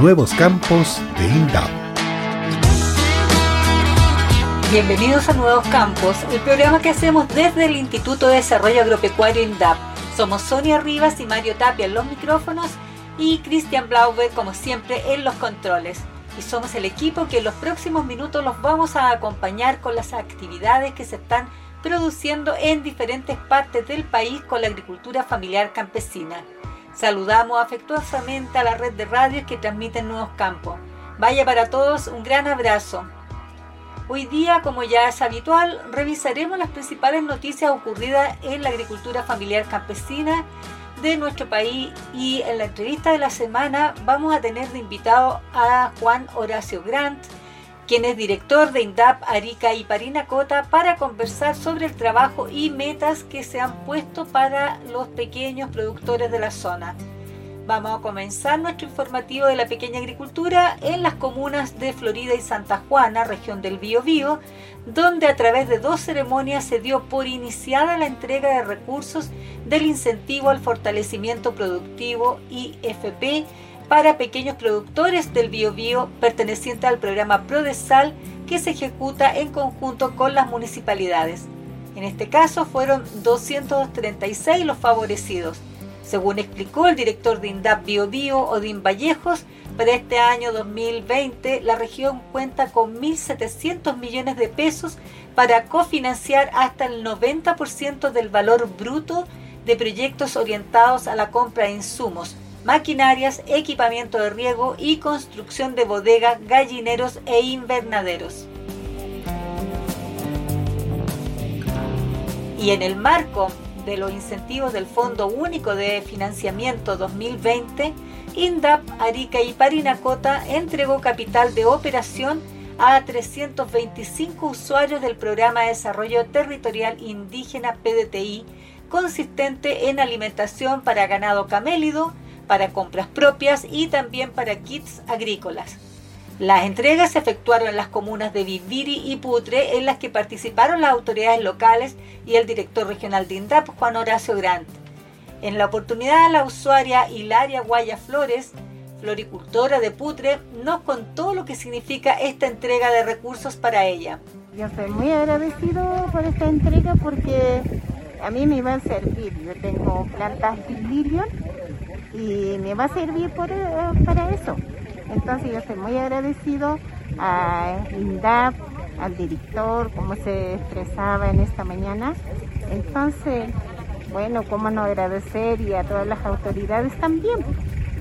Nuevos Campos de INDAP. Bienvenidos a Nuevos Campos, el programa que hacemos desde el Instituto de Desarrollo Agropecuario INDAP. Somos Sonia Rivas y Mario Tapia en los micrófonos y Cristian Blauber, como siempre, en los controles. Y somos el equipo que en los próximos minutos los vamos a acompañar con las actividades que se están produciendo en diferentes partes del país con la agricultura familiar campesina. Saludamos afectuosamente a la red de radios que transmiten Nuevos Campos. Vaya para todos un gran abrazo. Hoy día, como ya es habitual, revisaremos las principales noticias ocurridas en la agricultura familiar campesina de nuestro país y en la entrevista de la semana vamos a tener de invitado a Juan Horacio Grant, quien es director de INDAP Arica y Parinacota, para conversar sobre el trabajo y metas que se han puesto para los pequeños productores de la zona. Vamos a comenzar nuestro informativo de la pequeña agricultura en las comunas de Florida y Santa Juana, región del Biobío, donde a través de dos ceremonias se dio por iniciada la entrega de recursos del incentivo al fortalecimiento productivo IFP para pequeños productores del biobío perteneciente al programa Prodesal que se ejecuta en conjunto con las municipalidades. En este caso fueron 236 los favorecidos. Según explicó el director de INDAP Biobío, Odín Vallejos, para este año 2020 la región cuenta con 1.700 millones de pesos para cofinanciar hasta el 90% del valor bruto de proyectos orientados a la compra de insumos, maquinarias, equipamiento de riego y construcción de bodegas, gallineros e invernaderos. Y en el marco de los incentivos del Fondo Único de Financiamiento 2020, INDAP, Arica y Parinacota entregó capital de operación a 325 usuarios del Programa de Desarrollo Territorial Indígena PDTI, consistente en alimentación para ganado camélido, para compras propias y también para kits agrícolas. Las entregas se efectuaron en las comunas de Viviri y Putre, en las que participaron las autoridades locales y el director regional de INDAP, Juan Horacio Grant. En la oportunidad, la usuaria Hilaria Guaya Flores, floricultora de Putre, nos contó lo que significa esta entrega de recursos para ella. Yo estoy muy agradecido por esta entrega porque a mí me va a servir. Yo tengo plantas lilium y me va a servir eh, para eso. Entonces yo estoy muy agradecido a INDAP, al director, como se expresaba en esta mañana. Entonces, bueno, cómo no agradecer y a todas las autoridades también.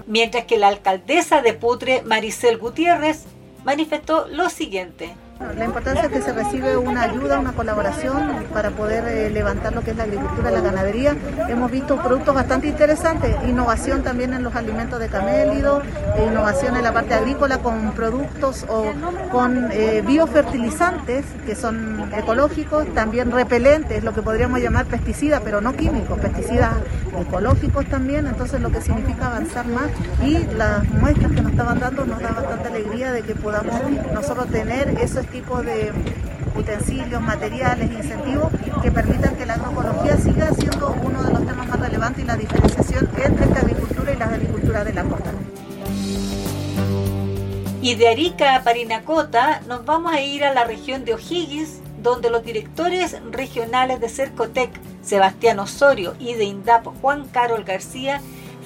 Mientras que la alcaldesa de Putre, Maricel Gutiérrez, manifestó lo siguiente. La importancia es que se recibe una ayuda, una colaboración para poder eh, levantar lo que es la agricultura, la ganadería. Hemos visto productos bastante interesantes, innovación también en los alimentos de camélido, innovación en la parte agrícola con productos o con eh, biofertilizantes que son ecológicos, también repelentes, lo que podríamos llamar pesticidas, pero no químicos, pesticidas ecológicos también, entonces lo que significa avanzar más y las muestras que nos estaban dando nos da bastante alegría de que podamos nosotros tener esos tipo de utensilios, materiales, incentivos que permitan que la agroecología siga siendo uno de los temas más relevantes y la diferenciación entre esta agricultura y la agricultura de la costa. Y de Arica a Parinacota nos vamos a ir a la región de O'Higgins, donde los directores regionales de Cercotec, Sebastián Osorio, y de INDAP, Juan Carol García,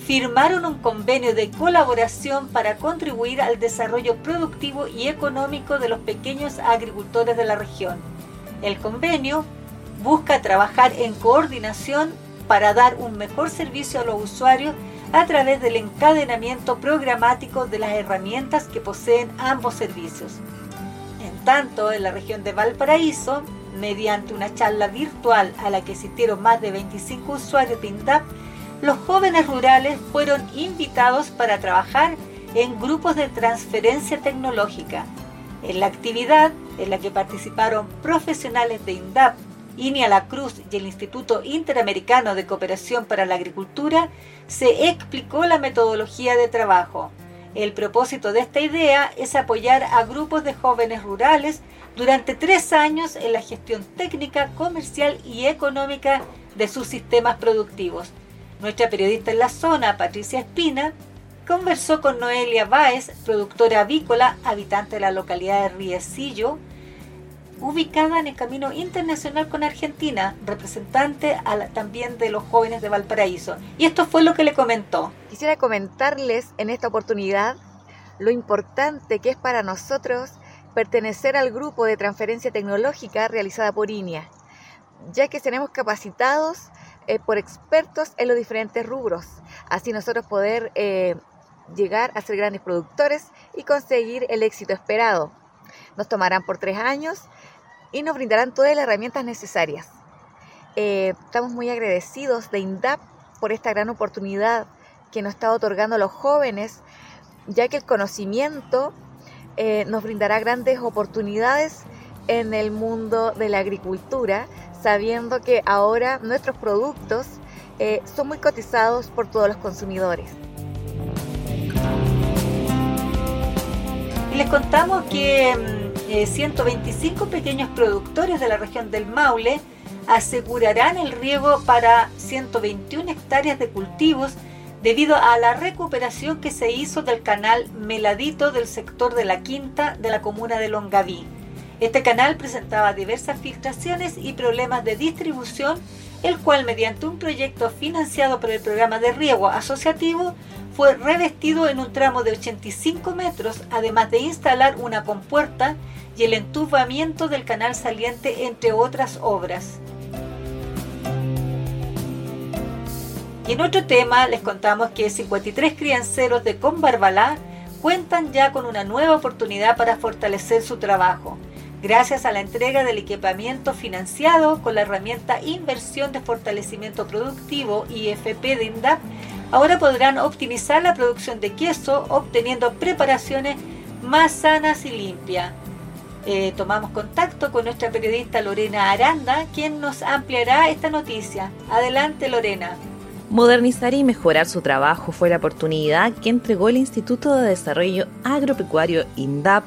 firmaron un convenio de colaboración para contribuir al desarrollo productivo y económico de los pequeños agricultores de la región. El convenio busca trabajar en coordinación para dar un mejor servicio a los usuarios a través del encadenamiento programático de las herramientas que poseen ambos servicios. En tanto, en la región de Valparaíso, mediante una charla virtual a la que asistieron más de 25 usuarios de INDAP, los jóvenes rurales fueron invitados para trabajar en grupos de transferencia tecnológica. En la actividad, en la que participaron profesionales de INDAP, INIA La Cruz y el Instituto Interamericano de Cooperación para la Agricultura, se explicó la metodología de trabajo. El propósito de esta idea es apoyar a grupos de jóvenes rurales durante tres años en la gestión técnica, comercial y económica de sus sistemas productivos nuestra periodista en la zona, Patricia Espina, conversó con Noelia Báez, productora avícola, habitante de la localidad de Riecillo, ubicada en el camino internacional con Argentina, representante también de los jóvenes de Valparaíso. Y esto fue lo que le comentó. Quisiera comentarles en esta oportunidad lo importante que es para nosotros pertenecer al grupo de transferencia tecnológica realizada por INEA, ya que seremos capacitados eh, por expertos en los diferentes rubros, así nosotros poder eh, llegar a ser grandes productores y conseguir el éxito esperado. Nos tomarán por tres años y nos brindarán todas las herramientas necesarias. Eh, estamos muy agradecidos de INDAP por esta gran oportunidad que nos está otorgando a los jóvenes, ya que el conocimiento nos brindará grandes oportunidades en el mundo de la agricultura, sabiendo que ahora nuestros productos eh, son muy cotizados por todos los consumidores. Les contamos que mm, 125 eh, pequeños productores de la región del Maule asegurarán el riego para 121 hectáreas de cultivos debido a la recuperación que se hizo del canal Meladito del sector de la Quinta de la comuna de Longaví. Este canal presentaba diversas filtraciones y problemas de distribución, el cual mediante un proyecto financiado por el programa de riego asociativo fue revestido en un tramo de 85 metros, además de instalar una compuerta y el entubamiento del canal saliente, entre otras obras. Y en otro tema les contamos que 53 crianceros de Combarbalá cuentan ya con una nueva oportunidad para fortalecer su trabajo, gracias a la entrega del equipamiento financiado con la herramienta Inversión de Fortalecimiento Productivo IFP de INDAP, ahora podrán optimizar la producción de queso obteniendo preparaciones más sanas y limpias. Eh, tomamos contacto con nuestra periodista Lorena Aranda, quien nos ampliará esta noticia. Adelante, Lorena. Modernizar y mejorar su trabajo fue la oportunidad que entregó el Instituto de Desarrollo Agropecuario INDAP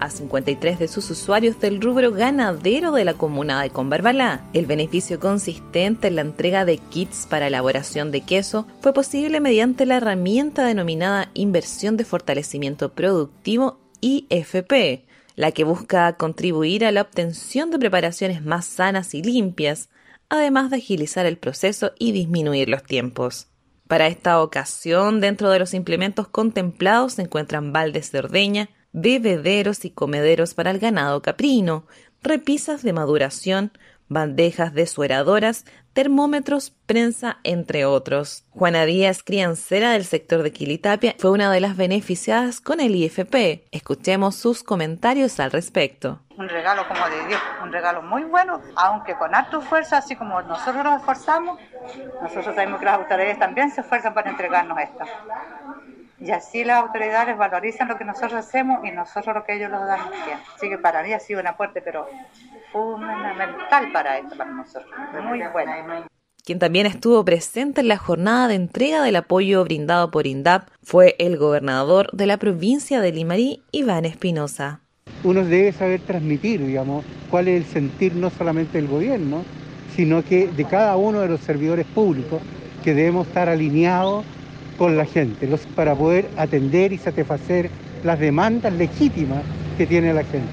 a 53 de sus usuarios del rubro ganadero de la comuna de Conbarbalá. El beneficio consistente en la entrega de kits para elaboración de queso fue posible mediante la herramienta denominada Inversión de Fortalecimiento Productivo IFP, la que busca contribuir a la obtención de preparaciones más sanas y limpias, además de agilizar el proceso y disminuir los tiempos. Para esta ocasión, dentro de los implementos contemplados se encuentran baldes de ordeña, bebederos y comederos para el ganado caprino, repisas de maduración, bandejas desueradoras, termómetros, prensa, entre otros. Juana Díaz, criancera del sector de Quilitapia, fue una de las beneficiadas con el IFP. Escuchemos sus comentarios al respecto. Un regalo como de Dios, un regalo muy bueno, aunque con harta fuerza, así como nosotros nos esforzamos, nosotros sabemos que las autoridades también se esfuerzan para entregarnos esto. Y así las autoridades valorizan lo que nosotros hacemos y nosotros lo que ellos nos dan bien. Así que para mí ha sido un aporte, pero fundamental para esto, para nosotros. Muy bueno. Quien también estuvo presente en la jornada de entrega del apoyo brindado por INDAP fue el gobernador de la provincia de Limarí, Iván Espinosa. Uno debe saber transmitir, digamos, cuál es el sentir no solamente del gobierno, sino que de cada uno de los servidores públicos, que debemos estar alineados con la gente, para poder atender y satisfacer las demandas legítimas que tiene la gente.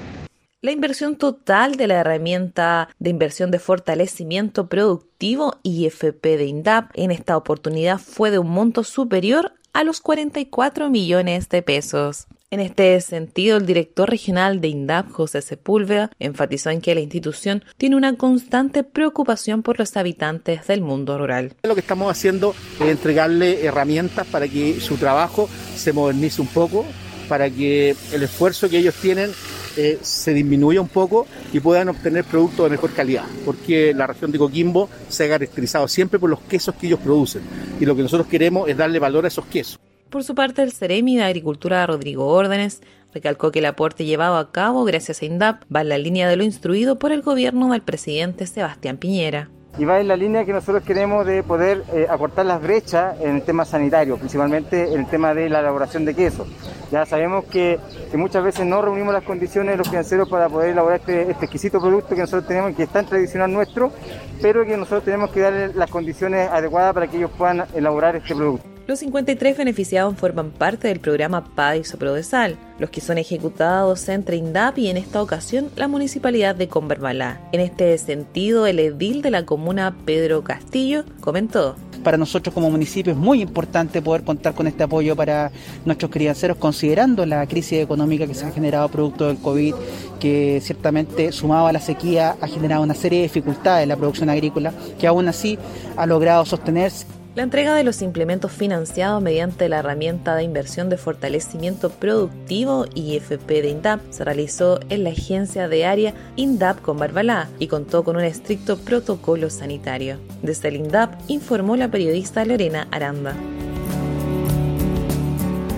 La inversión total de la herramienta de inversión de fortalecimiento productivo IFP de INDAP en esta oportunidad fue de un monto superior a los 44 millones de pesos. En este sentido, el director regional de INDAP, José Sepúlveda, enfatizó en que la institución tiene una constante preocupación por los habitantes del mundo rural. Lo que estamos haciendo es entregarle herramientas para que su trabajo se modernice un poco, para que el esfuerzo que ellos tienen eh, se disminuya un poco y puedan obtener productos de mejor calidad, porque la región de Coquimbo se ha caracterizado siempre por los quesos que ellos producen. Y lo que nosotros queremos es darle valor a esos quesos. Por su parte, el Ceremi de Agricultura Rodrigo Órdenes recalcó que el aporte llevado a cabo gracias a INDAP va en la línea de lo instruido por el gobierno del presidente Sebastián Piñera y va en la línea que nosotros queremos de poder eh, aportar las brechas en el tema sanitario, principalmente en el tema de la elaboración de queso. Ya sabemos que, muchas veces no reunimos las condiciones de los financieros para poder elaborar este, este, exquisito producto que nosotros tenemos, que es tan tradicional nuestro, pero que nosotros tenemos que darle las condiciones adecuadas para que ellos puedan elaborar este producto. Los 53 beneficiados forman parte del programa PADISO Prodesal, los que son ejecutados entre INDAP y en esta ocasión la municipalidad de Converbalá. En este sentido, el edil de la comuna Pedro Castillo comentó para nosotros como municipio es muy importante poder contar con este apoyo para nuestros crianceros, considerando la crisis económica que se ha generado producto del COVID, que ciertamente sumado a la sequía ha generado una serie de dificultades en la producción agrícola, que aún así ha logrado sostenerse. La entrega de los implementos financiados mediante la herramienta de inversión de fortalecimiento productivo IFP de INDAP se realizó en la agencia de área INDAP con Barbalá y contó con un estricto protocolo sanitario. Desde el INDAP informó la periodista Lorena Aranda.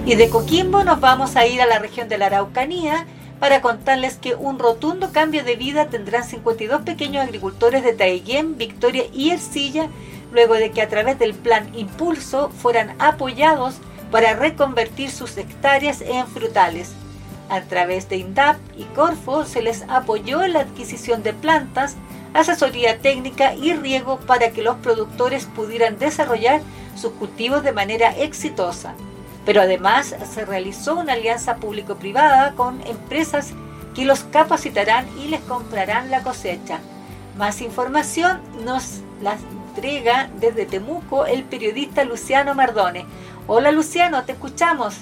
Y de Coquimbo nos vamos a ir a la región de la Araucanía para contarles que un rotundo cambio de vida tendrán 52 pequeños agricultores de Taiguén, Victoria y Ercilla luego de que a través del plan Impulso fueran apoyados para reconvertir sus hectáreas en frutales. A través de INDAP y Corfo se les apoyó en la adquisición de plantas, asesoría técnica y riego para que los productores pudieran desarrollar sus cultivos de manera exitosa. Pero además se realizó una alianza público-privada con empresas que los capacitarán y les comprarán la cosecha. Más información nos la entrega desde Temuco el periodista Luciano Mardone. Hola Luciano, te escuchamos.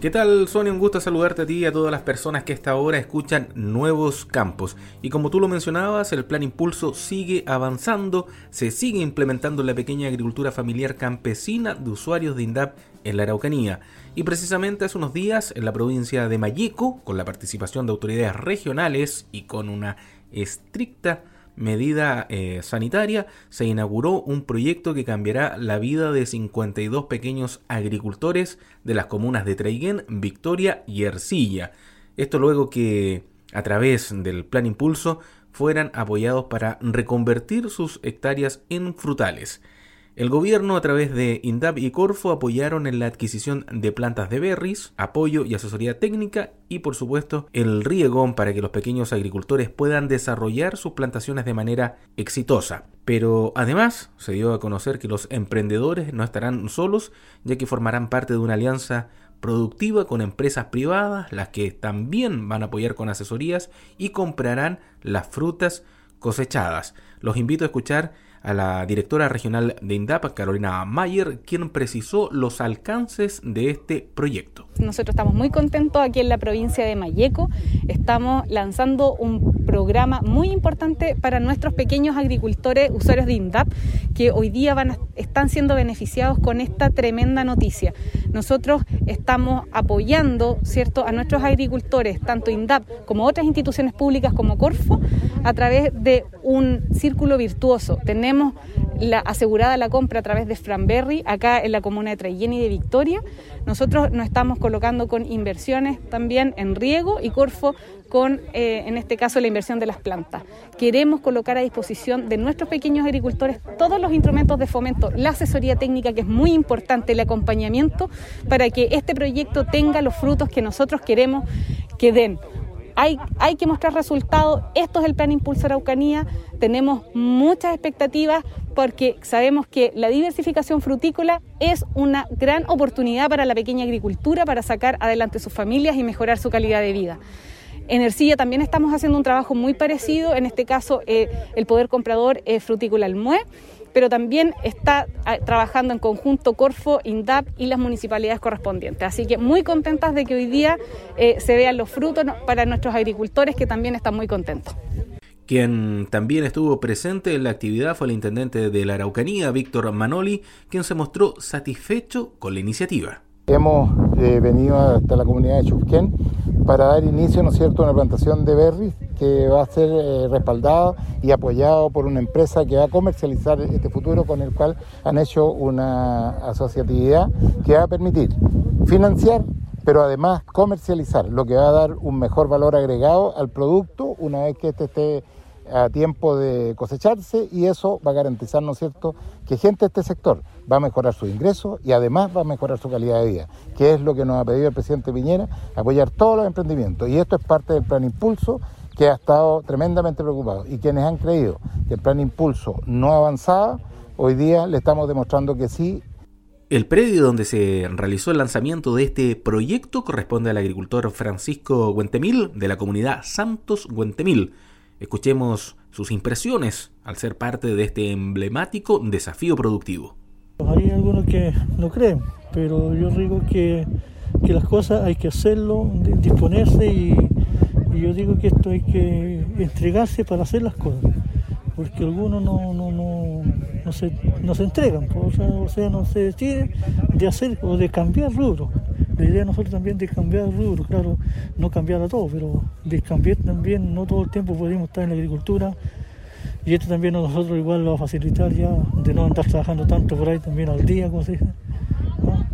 ¿Qué tal, Sonia? Un gusto saludarte a ti y a todas las personas que esta hora escuchan Nuevos Campos. Y como tú lo mencionabas, el Plan Impulso sigue avanzando, se sigue implementando en la pequeña agricultura familiar campesina de usuarios de INDAP en la Araucanía. Y precisamente hace unos días, en la provincia de Mayeco, con la participación de autoridades regionales y con una estricta medida eh, sanitaria, se inauguró un proyecto que cambiará la vida de 52 pequeños agricultores de las comunas de Traiguén, Victoria y Ercilla. Esto luego que, a través del Plan Impulso, fueran apoyados para reconvertir sus hectáreas en frutales. El gobierno a través de INDAP y Corfo apoyaron en la adquisición de plantas de berries, apoyo y asesoría técnica y por supuesto el riego para que los pequeños agricultores puedan desarrollar sus plantaciones de manera exitosa. Pero además se dio a conocer que los emprendedores no estarán solos ya que formarán parte de una alianza productiva con empresas privadas, las que también van a apoyar con asesorías y comprarán las frutas cosechadas. Los invito a escuchar a la directora regional de INDAP, Carolina Mayer, quien precisó los alcances de este proyecto. Nosotros estamos muy contentos aquí en la provincia de Mayeco. Estamos lanzando un programa muy importante para nuestros pequeños agricultores, usuarios de INDAP, que hoy día van están siendo beneficiados con esta tremenda noticia. Nosotros estamos apoyando ¿cierto? a nuestros agricultores, tanto INDAP como otras instituciones públicas como Corfo, a través de un círculo virtuoso. Tenemos la, asegurada la compra a través de Franberry, acá en la comuna de y de Victoria. Nosotros nos estamos colocando con inversiones también en riego y Corfo con, eh, en este caso, la inversión de las plantas. Queremos colocar a disposición de nuestros pequeños agricultores todos los instrumentos de fomento, la asesoría técnica, que es muy importante, el acompañamiento, para que este proyecto tenga los frutos que nosotros queremos que den hay, que mostrar resultados. Esto es el Plan Impulso Araucanía. Tenemos muchas expectativas porque sabemos que la diversificación frutícola es una gran oportunidad para la pequeña agricultura para sacar adelante sus familias y mejorar su calidad de vida. En Ercilla también estamos haciendo un trabajo muy parecido, en este caso eh, el Poder Comprador es Frutícola Almue pero también está ah, trabajando en conjunto Corfo, INDAP y las municipalidades correspondientes. Así que muy contentas de que hoy día eh, se vean los frutos para nuestros agricultores que también están muy contentos. Quien también estuvo presente en la actividad fue el intendente de la Araucanía, Víctor Manoli, quien se mostró satisfecho con la iniciativa. Hemos eh, venido hasta la comunidad de Chufquén para dar inicio, ¿no es cierto?, a una plantación de berries que va a ser eh, respaldado y apoyado por una empresa que va a comercializar este futuro con el cual han hecho una asociatividad que va a permitir financiar pero además comercializar, lo que va a dar un mejor valor agregado al producto una vez que este esté a tiempo de cosecharse y eso va a garantizar, ¿no es cierto?, que gente de este sector va a mejorar su ingreso y además va a mejorar su calidad de vida, que es lo que nos ha pedido el presidente Piñera, apoyar todos los emprendimientos. Y esto es parte del plan Impulso que ha estado tremendamente preocupado. Y quienes han creído que el plan Impulso no avanzaba, hoy día le estamos demostrando que sí El predio donde se realizó el lanzamiento de este proyecto corresponde al agricultor Francisco Guentemil de la comunidad Santos Guentemil. Escuchemos sus impresiones al ser parte de este emblemático desafío productivo. Hay algunos que no creen, pero yo digo que, que las cosas hay que hacerlo, disponerse y, yo digo que esto hay que entregarse para hacer las cosas, porque algunos no, no, no, no, se, se entregan, o sea, o sea, no se deciden de hacer o de cambiar rubro. La idea de nosotros también de cambiar rubro, claro, no cambiar a todo, pero de cambiar también, no todo el tiempo podemos estar en la agricultura, y esto también a nosotros igual va a facilitar ya de no andar trabajando tanto por ahí también al día, como se dice,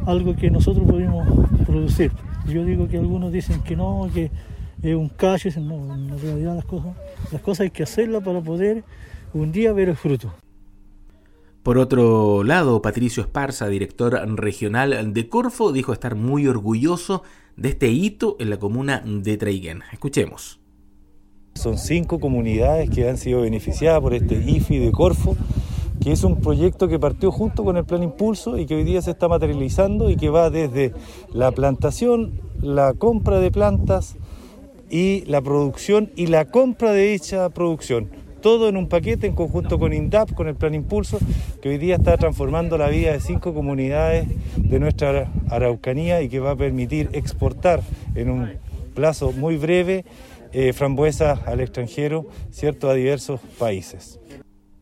algo que nosotros podemos producir. Yo digo que algunos dicen que no, que es un cacho, no, en realidad las cosas, las cosas hay que hacerlas para poder un día ver el fruto. Por otro lado, Patricio Esparza, director regional de Corfo, dijo estar muy orgulloso de este hito en la comuna de Traiguén. Escuchemos. Son cinco comunidades que han sido beneficiadas por este IFI de Corfo, que es un proyecto que partió junto con el Plan Impulso y que hoy día se está materializando y que va desde la plantación, la compra de plantas y la producción y la compra de dicha producción. Todo en un paquete en conjunto con INDAP, con el Plan Impulso, que hoy día está transformando la vida de cinco comunidades de nuestra Araucanía y que va a permitir exportar en un plazo muy breve eh, frambuesa al extranjero, ¿cierto? A diversos países.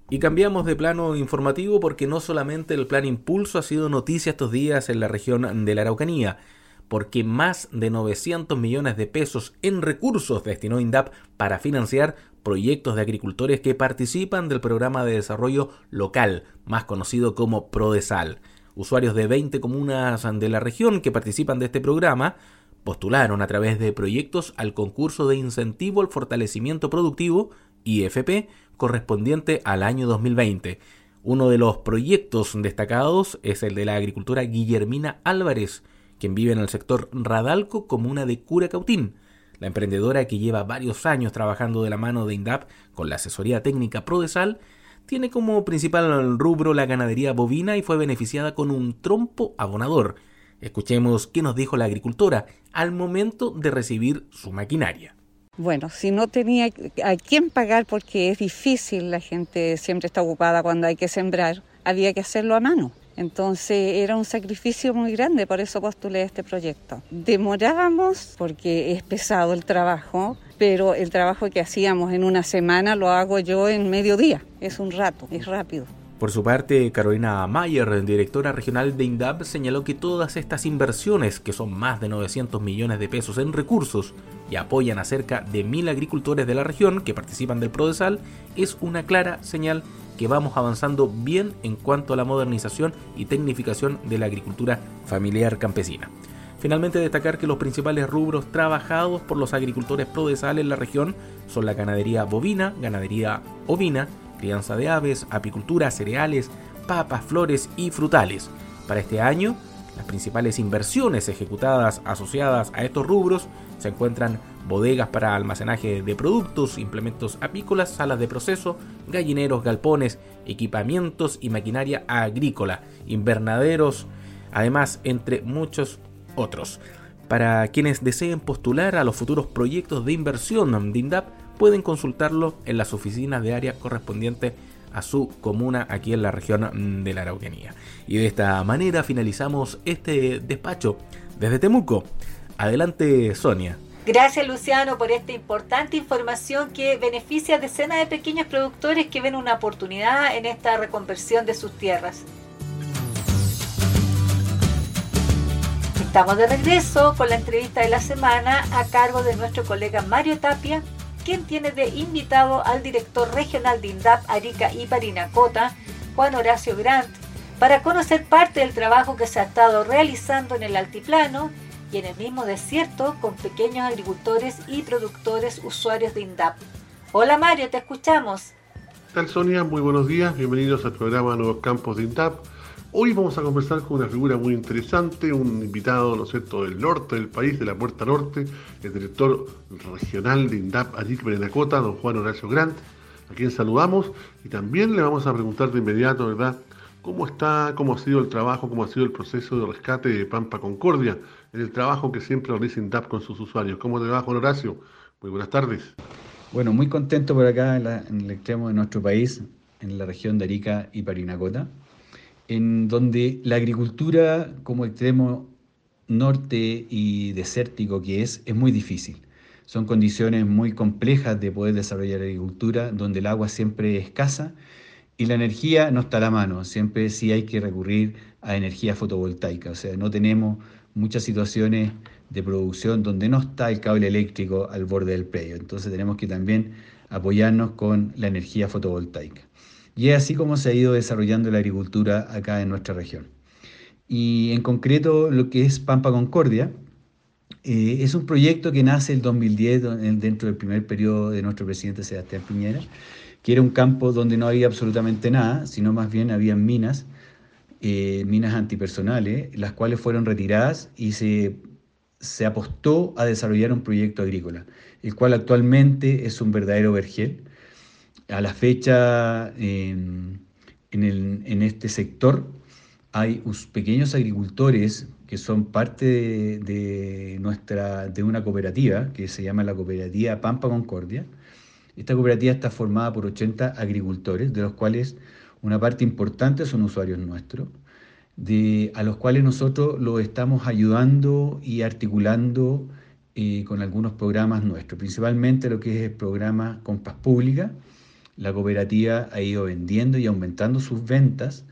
Y cambiamos de plano informativo porque no solamente el plan Impulso ha sido noticia estos días en la región de la Araucanía, porque más de 900 millones de pesos en recursos destinó INDAP para financiar proyectos de agricultores que participan del programa de desarrollo local, más conocido como PRODESAL. Usuarios de 20 comunas de la región que participan de este programa postularon a través de proyectos al concurso de incentivo al fortalecimiento productivo IFP correspondiente al año 2020. Uno de los proyectos destacados es el de la agricultora Guillermina Álvarez, quien vive en el sector Radalco, comuna de Curacautín. La emprendedora que lleva varios años trabajando de la mano de INDAP con la asesoría técnica Prodesal tiene como principal rubro la ganadería bovina y fue beneficiada con un trompo abonador, Escuchemos qué nos dijo la agricultora al momento de recibir su maquinaria. Bueno, si no tenía a quién pagar porque es difícil, la gente siempre está ocupada cuando hay que sembrar, había que hacerlo a mano. Entonces era un sacrificio muy grande, por eso postulé este proyecto. Demorábamos porque es pesado el trabajo, pero el trabajo que hacíamos en una semana lo hago yo en medio día. Es un rato, es rápido. Por su parte, Carolina Mayer, directora regional de INDAP, señaló que todas estas inversiones, que son más de 900 millones de pesos en recursos y apoyan a cerca de mil agricultores de la región que participan del Prodesal, es una clara señal que vamos avanzando bien en cuanto a la modernización y tecnificación de la agricultura familiar campesina. Finalmente destacar que los principales rubros trabajados por los agricultores Prodesal en la región son la ganadería bovina, ganadería ovina, crianza de aves, apicultura, cereales, papas, flores y frutales. Para este año, las principales inversiones ejecutadas asociadas a estos rubros se encuentran bodegas para almacenaje de productos, implementos apícolas, salas de proceso, gallineros, galpones, equipamientos y maquinaria agrícola, invernaderos, además entre muchos otros. Para quienes deseen postular a los futuros proyectos de inversión de pueden consultarlo en las oficinas de área correspondientes a su comuna aquí en la región de la Araucanía. Y de esta manera finalizamos este despacho desde Temuco. Adelante, Sonia. Gracias Luciano por esta importante información que beneficia a decenas de pequeños productores que ven una oportunidad en esta reconversión de sus tierras. Estamos de regreso con la entrevista de la semana a cargo de nuestro colega Mario Tapia, quien tiene de invitado al director regional de INDAP Arica y Parinacota, Juan Horacio Grant, para conocer parte del trabajo que se ha estado realizando en el altiplano y en el mismo desierto con pequeños agricultores y productores usuarios de INDAP. Hola Mario, te escuchamos. ¿Qué tal Sonia? Muy buenos días, bienvenidos al programa Nuevos Campos de INDAP. Hoy vamos a conversar con una figura muy interesante, un invitado, ¿no es cierto?, del norte del país, de la Puerta Norte, el director regional de INDAP Arik Berenacota, don Juan Horacio Grant, a quien saludamos, y también le vamos a preguntar de inmediato, ¿verdad?, ¿Cómo está, cómo ha sido el trabajo, cómo ha sido el proceso de rescate de Pampa Concordia, en el trabajo que siempre realiza INDAP con sus usuarios? ¿Cómo te va, Juan Horacio? Muy buenas tardes. Bueno, muy contento por acá en, en, el extremo de nuestro país, en la región de Arica y Parinacota, en donde la agricultura como extremo norte y desértico que es, es muy difícil. Son condiciones muy complejas de poder desarrollar agricultura, donde el agua siempre es escasa y la energía no está a la mano, siempre sí hay que recurrir a energía fotovoltaica, o sea, no tenemos muchas situaciones de producción donde no está el cable eléctrico al borde del predio, entonces tenemos que también apoyarnos con la energía fotovoltaica. Y es así como se ha ido desarrollando la agricultura acá en nuestra región. Y en concreto lo que es Pampa Concordia eh, es un proyecto que nace el 2010 dentro del primer periodo de nuestro presidente Sebastián Piñera, que era un campo donde no había absolutamente nada, sino más bien había minas, eh, minas antipersonales, las cuales fueron retiradas y se, se apostó a desarrollar un proyecto agrícola, el cual actualmente es un verdadero vergel. A la fecha, en, el, en este sector, hay pequeños agricultores que son parte de, nuestra, de una cooperativa que se llama la cooperativa Pampa Concordia. Esta cooperativa está formada por 80 agricultores, de los cuales una parte importante son usuarios nuestros, de, a los cuales nosotros los estamos ayudando y articulando eh, con algunos programas nuestros, principalmente lo que es el programa Compras Pública. La cooperativa ha ido vendiendo y aumentando sus ventas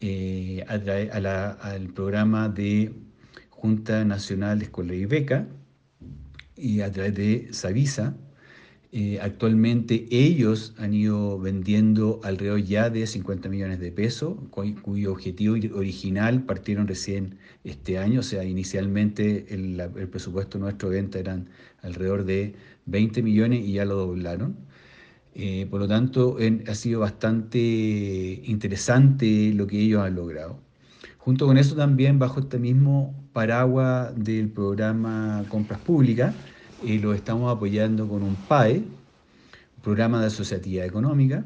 eh, al programa de Junta Nacional Escuela y Beca y a través de Savisa. Eh, actualmente ellos han ido vendiendo alrededor ya de 50 millones de pesos, cuyo objetivo original partieron recién este año, o sea, inicialmente el, el presupuesto nuestro venta eran alrededor de 20 millones y ya lo doblaron. Eh, por lo tanto, ha sido bastante interesante lo que ellos han logrado. Junto con eso también, bajo este mismo paraguas del programa Compras Públicas, eh, lo estamos apoyando con un PAE, programa de asociatividad económica,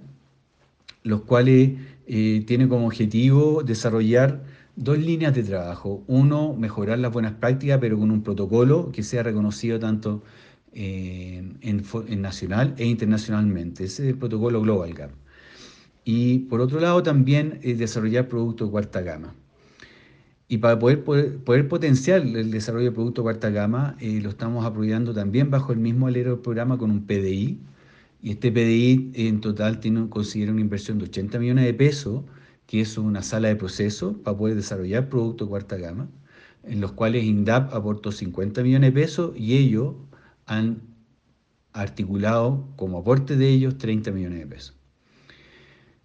los cuales eh, tienen como objetivo desarrollar dos líneas de trabajo. Uno, mejorar las buenas prácticas, pero con un protocolo que sea reconocido tanto en, nacional e internacionalmente. Ese es el protocolo Global Gap. Y por otro lado también eh, desarrollar productos de cuarta gama. Y para poder, poder, potenciar el desarrollo de productos de cuarta gama, eh, lo estamos apoyando también bajo el mismo alero del programa con un PDI. Y este PDI en total tiene, considera una inversión de 80 millones de pesos, que es una sala de proceso para poder desarrollar productos de cuarta gama, en los cuales INDAP aportó 50 millones de pesos y ellos han articulado como aporte de ellos 30 millones de pesos.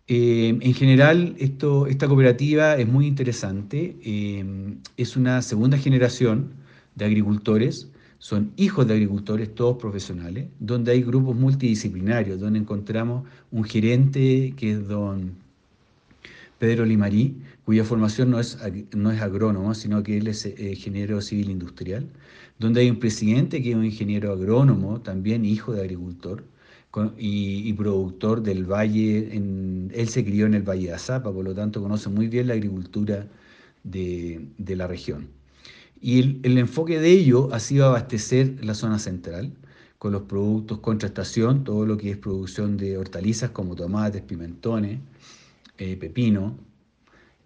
Eh, en general, esto, esta cooperativa es muy interesante. Eh, es una segunda generación de agricultores, son hijos de agricultores, todos profesionales, donde hay grupos multidisciplinarios, donde encontramos un gerente que es don Pedro Limarí, cuya formación no es, no es agrónomo, sino que él es eh, ingeniero civil industrial donde hay un presidente que es un ingeniero agrónomo, también hijo de agricultor y, productor del valle, él se crió en el Valle de Azapa, por lo tanto conoce muy bien la agricultura de, la región. Y el, el, enfoque de ello ha sido abastecer la zona central con los productos contra estación, todo lo que es producción de hortalizas como tomates, pimentones, eh, pepino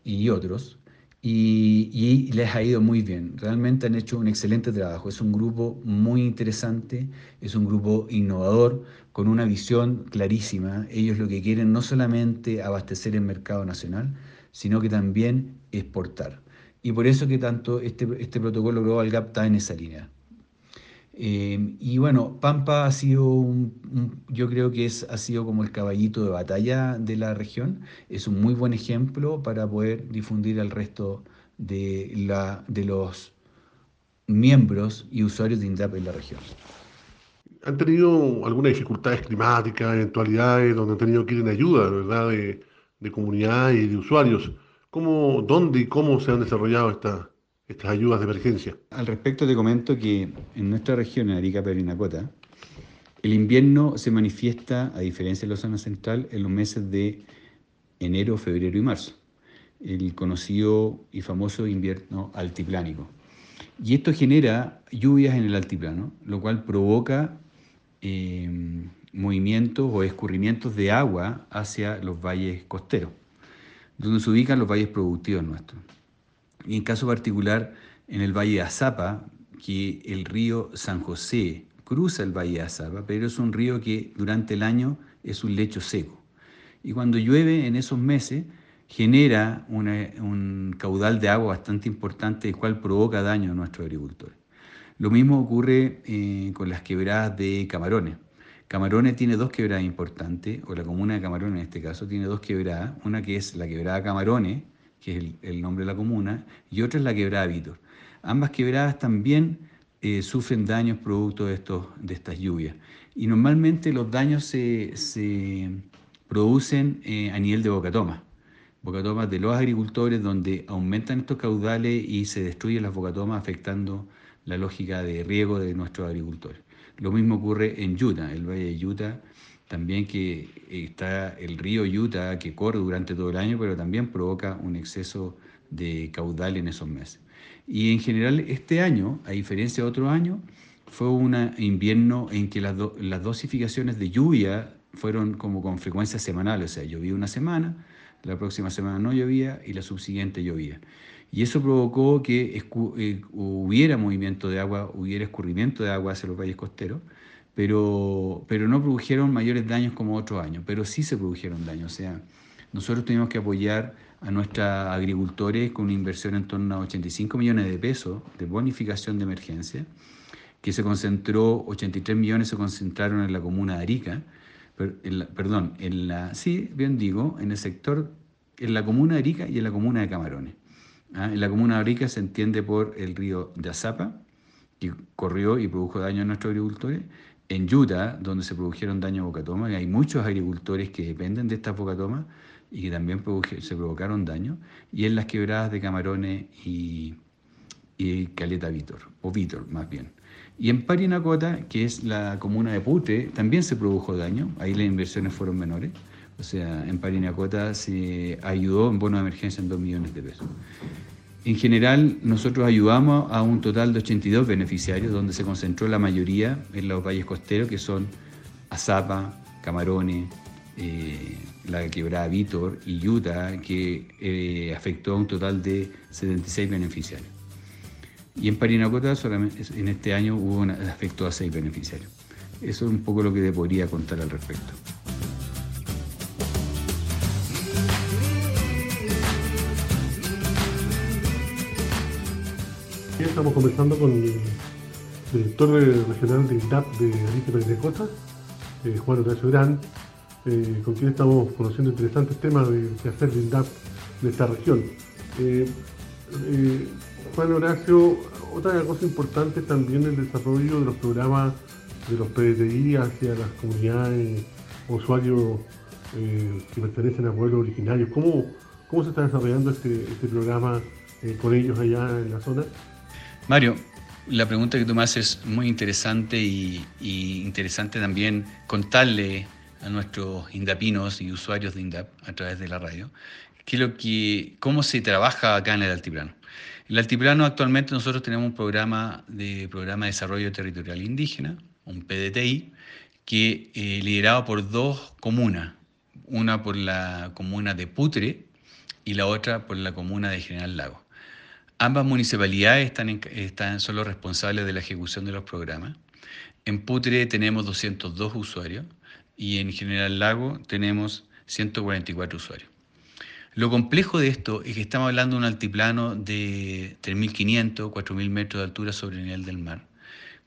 y otros y, les ha ido muy bien. Realmente han hecho un excelente trabajo. Es un grupo muy interesante, es un grupo innovador, con una visión clarísima. Ellos lo que quieren no solamente abastecer el mercado nacional, sino que también exportar. Y por eso que tanto este, este protocolo Global Gap está en esa línea. Eh, y bueno, Pampa ha sido, un, yo creo que es, ha sido como el caballito de batalla de la región, es un muy buen ejemplo para poder difundir al resto de, la, de los miembros y usuarios de INDAP en la región. ¿Han tenido algunas dificultades climáticas, eventualidades donde han tenido que ir en ayuda, ¿verdad?, de, de comunidades y de usuarios. ¿Cómo, dónde y cómo se han desarrollado estas estas ayudas de emergencia. Al respecto te comento que en nuestra región, en Arica, Perinacota, el invierno se manifiesta, a diferencia de la zona central, en los meses de enero, febrero y marzo. el conocido y famoso invierno altiplánico. Y esto genera lluvias en el altiplano, lo cual provoca eh, movimientos o escurrimientos de agua hacia los valles costeros, donde se ubican los valles productivos nuestros. Y en caso particular, en el valle de Azapa, que el río San José cruza el valle de Azapa, pero es un río que durante el año es un lecho seco. Y cuando llueve en esos meses, genera un caudal de agua bastante importante, el cual provoca daño a nuestros agricultores. Lo mismo ocurre eh, con las quebradas de Camarones. Camarones tiene dos quebradas importantes, o la comuna de Camarones en este caso tiene dos quebradas, una que es la quebrada Camarones, que es el, nombre de la comuna, y otra es la quebrada Vítor. Ambas quebradas también eh, sufren daños producto de, estos, de estas lluvias. Y normalmente los daños se, producen eh, a nivel de bocatomas. Bocatomas de los agricultores donde aumentan estos caudales y se destruyen las bocatomas afectando la lógica de riego de nuestros agricultores. Lo mismo ocurre en Utah, el valle de Utah, también que está el río Utah que corre durante todo el año, pero también provoca un exceso de caudal en esos meses. Y en general este año, a diferencia de otro año, fue un invierno en que las, dosificaciones de lluvia fueron como con frecuencia semanal, o sea, llovía una semana, la próxima semana no llovía y la subsiguiente llovía. Y eso provocó que eh, hubiera movimiento de agua, hubiera escurrimiento de agua hacia los valles costeros, pero, pero no produjeron mayores daños como otros años, pero sí se produjeron daños. O sea, nosotros tuvimos que apoyar a nuestros agricultores con una inversión en torno a 85 millones de pesos de bonificación de emergencia, que se concentró, 83 millones se concentraron en la comuna de Arica, perdón, en la, sí, bien digo, en el sector, en la comuna de Arica y en la comuna de Camarones. ¿ah? En la comuna de Arica se entiende por el río de Azapa, que corrió y produjo daño a nuestros agricultores. En Utah, donde se produjeron daños a bocatomas, y hay muchos agricultores que dependen de estas bocatomas y que también se provocaron daño. Y en las quebradas de Camarones y, y Caleta Vítor, o Vítor más bien. Y en Parinacota, que es la comuna de Putre, también se produjo daño, ahí las inversiones fueron menores. O sea, en Parinacota se ayudó en bono de emergencia en 2 millones de pesos. En general, nosotros ayudamos a un total de 82 beneficiarios, donde se concentró la mayoría en los valles costeros, que son Azapa, Camarones, eh, la quebrada Vítor y Utah, que eh, afectó a un total de 76 beneficiarios. Y en Parinacota solamente en este año hubo un afecto a seis beneficiarios. Eso es un poco lo que te podría contar al respecto. Estamos conversando con el director regional de INDAP de Arica Parinacota, eh, Juan Horacio Gran, eh, con quien estamos conociendo interesantes temas de, de hacer de INDAP de esta región. Eh, Juan Horacio, otra cosa importante también el desarrollo de los programas de los PDTI hacia las comunidades usuarios eh, que pertenecen a pueblos originarios. ¿Cómo, ¿Cómo se está desarrollando este, este programa eh, con ellos allá en la zona? Mario, la pregunta que tú me haces es muy interesante y, interesante también contarle a nuestros indapinos y usuarios de INDAP a través de la radio, que lo que, cómo se trabaja acá en el altiplano. En el altiplano actualmente nosotros tenemos un programa de, programa de desarrollo territorial indígena, un PDTI, que eh, liderado por dos comunas, una por la comuna de Putre y la otra por la comuna de General Lago. Ambas municipalidades están, son los responsables de la ejecución de los programas. En Putre tenemos 202 usuarios y en General Lago tenemos 144 usuarios. Lo complejo de esto es que estamos hablando de un altiplano de 3.500, 4.000 metros de altura sobre el nivel del mar,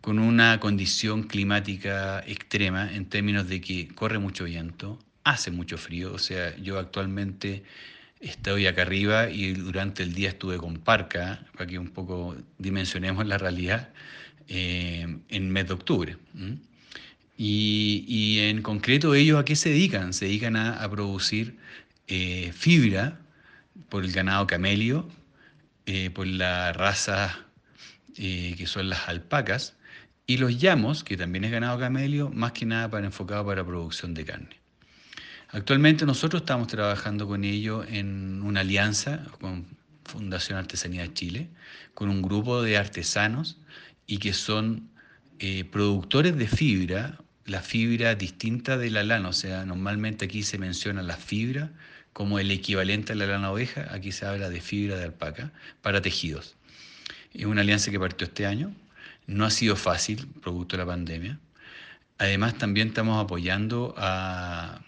con una condición climática extrema en términos de que corre mucho viento, hace mucho frío, o sea, yo actualmente estoy acá arriba y durante el día estuve con parca, para que un poco dimensionemos la realidad, eh, en mes de octubre. Y, en concreto ellos a qué se dedican? Se dedican a producir eh, fibra por el ganado camelio, eh, por la raza eh, que son las alpacas, y los llamos, que también es ganado camelio, más que nada para enfocado para producción de carne. Actualmente nosotros estamos trabajando con ellos en una alianza con Fundación Artesanía de Chile, con un grupo de artesanos y que son eh, productores de fibra, la fibra distinta de la lana, o sea, normalmente aquí se menciona la fibra como el equivalente a la lana oveja, aquí se habla de fibra de alpaca para tejidos. Es una alianza que partió este año, no ha sido fácil, producto de la pandemia. Además, también estamos apoyando a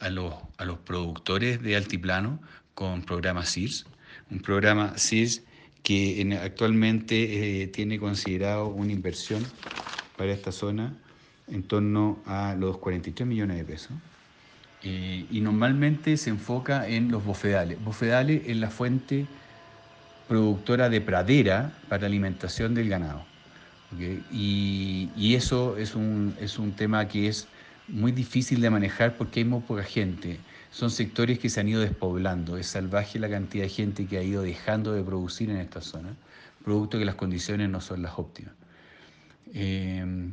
a, los, a los productores de altiplano con programa CIRS, un programa CIRS que actualmente eh, tiene considerado una inversión para esta zona en torno a los 43 millones de pesos. Eh, y normalmente se enfoca en los bofedales. Bofedales es la fuente productora de pradera para alimentación del ganado. Y, y, eso es un, es un tema que es muy difícil de manejar porque hay muy poca gente. Son sectores que se han ido despoblando. Es salvaje la cantidad de gente que ha ido dejando de producir en esta zona, producto que las condiciones no son las óptimas. Eh,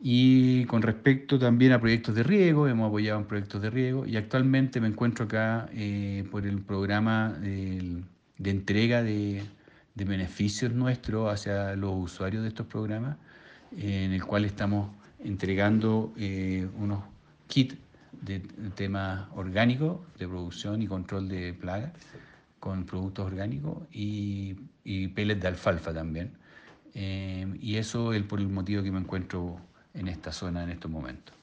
y con respecto también a proyectos de riego, hemos apoyado en proyectos de riego y actualmente me encuentro acá eh, por el programa de, entrega de, de, beneficios nuestros hacia los usuarios de estos programas, en el cual estamos entregando eh, unos kits de, temas orgánicos, de producción y control de plagas, con productos orgánicos y, y pellets de alfalfa también. Eh, y eso es por el motivo que me encuentro en esta zona en estos momentos.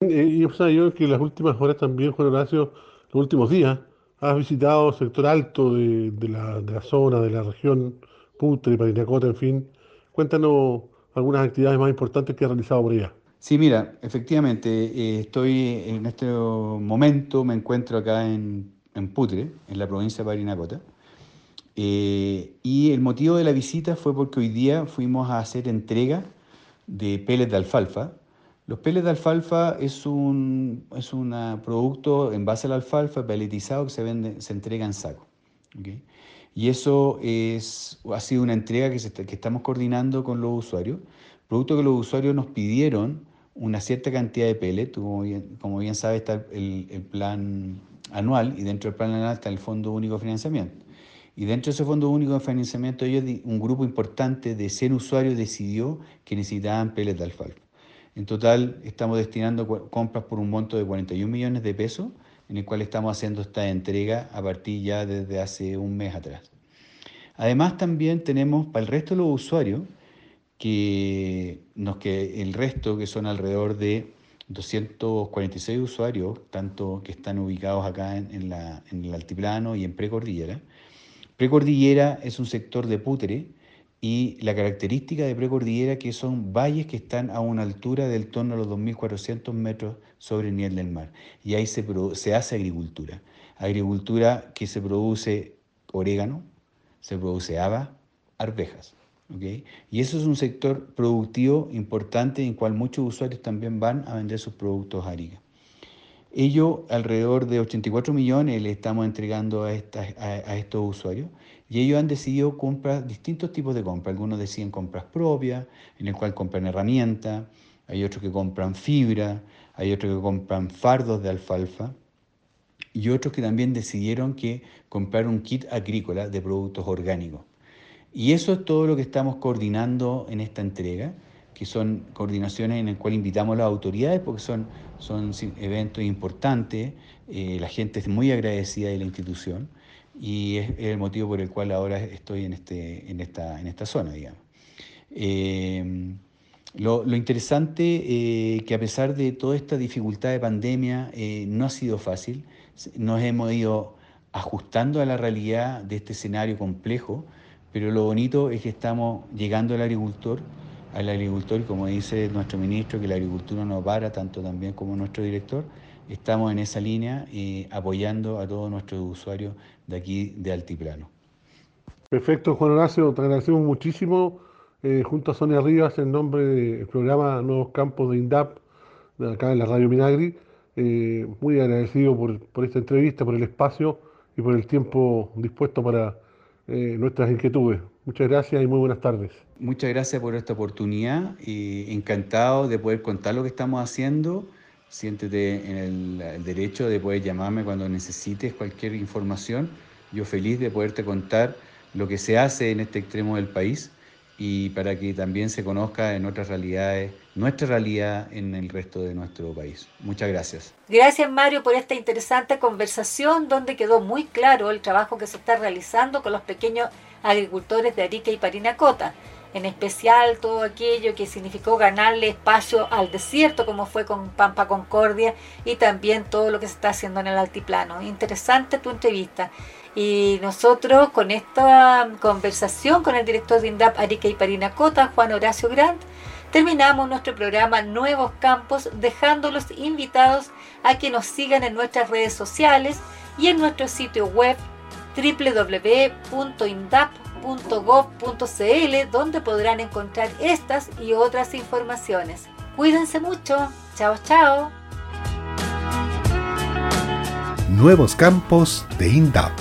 Eh, y yo que las últimas horas también, Juan Horacio, los últimos días, has visitado sector alto de, de, la, de la zona, de la región Putre, Parinacota, en fin. Cuéntanos algunas actividades más importantes que ha realizado ella. Sí, mira, efectivamente, eh, estoy en este momento, me encuentro acá en, en Putre, en la provincia de Parinacota, eh, y el motivo de la visita fue porque hoy día fuimos a hacer entrega de peles de alfalfa. Los peles de alfalfa es un, es un producto en base a la alfalfa peletizado que se, vende, se entrega en saco. Y eso es, ha sido una entrega que, que estamos coordinando con los usuarios, producto que los usuarios nos pidieron una cierta cantidad de pellet. Como bien, como bien sabes, está el, el, plan anual y dentro del plan anual está el Fondo Único de Financiamiento. Y dentro de ese Fondo Único de Financiamiento, ellos, un grupo importante de 100 usuarios decidió que necesitaban pellets de alfalfa. En total, estamos destinando compras por un monto de 41 millones de pesos en el cual estamos haciendo esta entrega a partir ya desde hace un mes atrás. Además también tenemos para el resto de los usuarios, que, nos, que el resto, que son alrededor de 246 usuarios, tanto que están ubicados acá en, la, en el altiplano y en precordillera. Precordillera es un sector de Putre y la característica de precordillera que son valles que están a una altura del torno a los 2.400 metros sobre el nivel del mar. Y ahí se, se hace agricultura. Agricultura que se produce orégano, se produce haba, arvejas. ¿okay? Y eso es un sector productivo importante en cual muchos usuarios también van a vender sus productos a Arica. Ello, alrededor de 84 millones le estamos entregando a, a estos usuarios y ellos han decidido comprar distintos tipos de compras. Algunos deciden compras propias, en el cual compran herramientas, hay otros que compran fibra, hay otros que compran fardos de alfalfa y otros que también decidieron que comprar un kit agrícola de productos orgánicos. Y eso es todo lo que estamos coordinando en esta entrega, que son coordinaciones en las cuales invitamos a las autoridades porque son, son eventos importantes, eh, la gente es muy agradecida de la institución y es, el motivo por el cual ahora estoy en, este, en, esta, en esta zona, digamos. Eh, lo, lo, interesante eh, que a pesar de toda esta dificultad de pandemia, eh, no ha sido fácil. Nos hemos ido ajustando a la realidad de este escenario complejo, pero lo bonito es que estamos llegando al agricultor, al agricultor, como dice nuestro ministro, que la agricultura no para, tanto también como nuestro director, estamos en esa línea y apoyando a todos nuestros usuarios de aquí de Altiplano. Perfecto, Juan Horacio, te agradecemos muchísimo. Eh, junto a Sonia Rivas, en nombre del programa Nuevos Campos de INDAP, de acá en la Radio Minagri, eh, muy agradecido por, por, esta entrevista, por el espacio y por el tiempo dispuesto para eh, nuestras inquietudes. Muchas gracias y muy buenas tardes. Muchas gracias por esta oportunidad y encantado de poder contar lo que estamos haciendo siéntete en el, el derecho de poder llamarme cuando necesites cualquier información. Yo feliz de poderte contar lo que se hace en este extremo del país y para que también se conozca en otras realidades, nuestra realidad en el resto de nuestro país. Muchas gracias. Gracias Mario por esta interesante conversación donde quedó muy claro el trabajo que se está realizando con los pequeños agricultores de Arica y Parinacota, en especial todo aquello que significó ganarle espacio al desierto como fue con Pampa Concordia y también todo lo que se está haciendo en el altiplano. Interesante tu entrevista. Y nosotros con esta conversación con el director de INDAP Arica y Parinacota, Juan Horacio Grant, terminamos nuestro programa Nuevos Campos dejándolos invitados a que nos sigan en nuestras redes sociales y en nuestro sitio web www.indap.gov.cl donde podrán encontrar estas y otras informaciones. Cuídense mucho. Chao, chao. Nuevos Campos de INDAP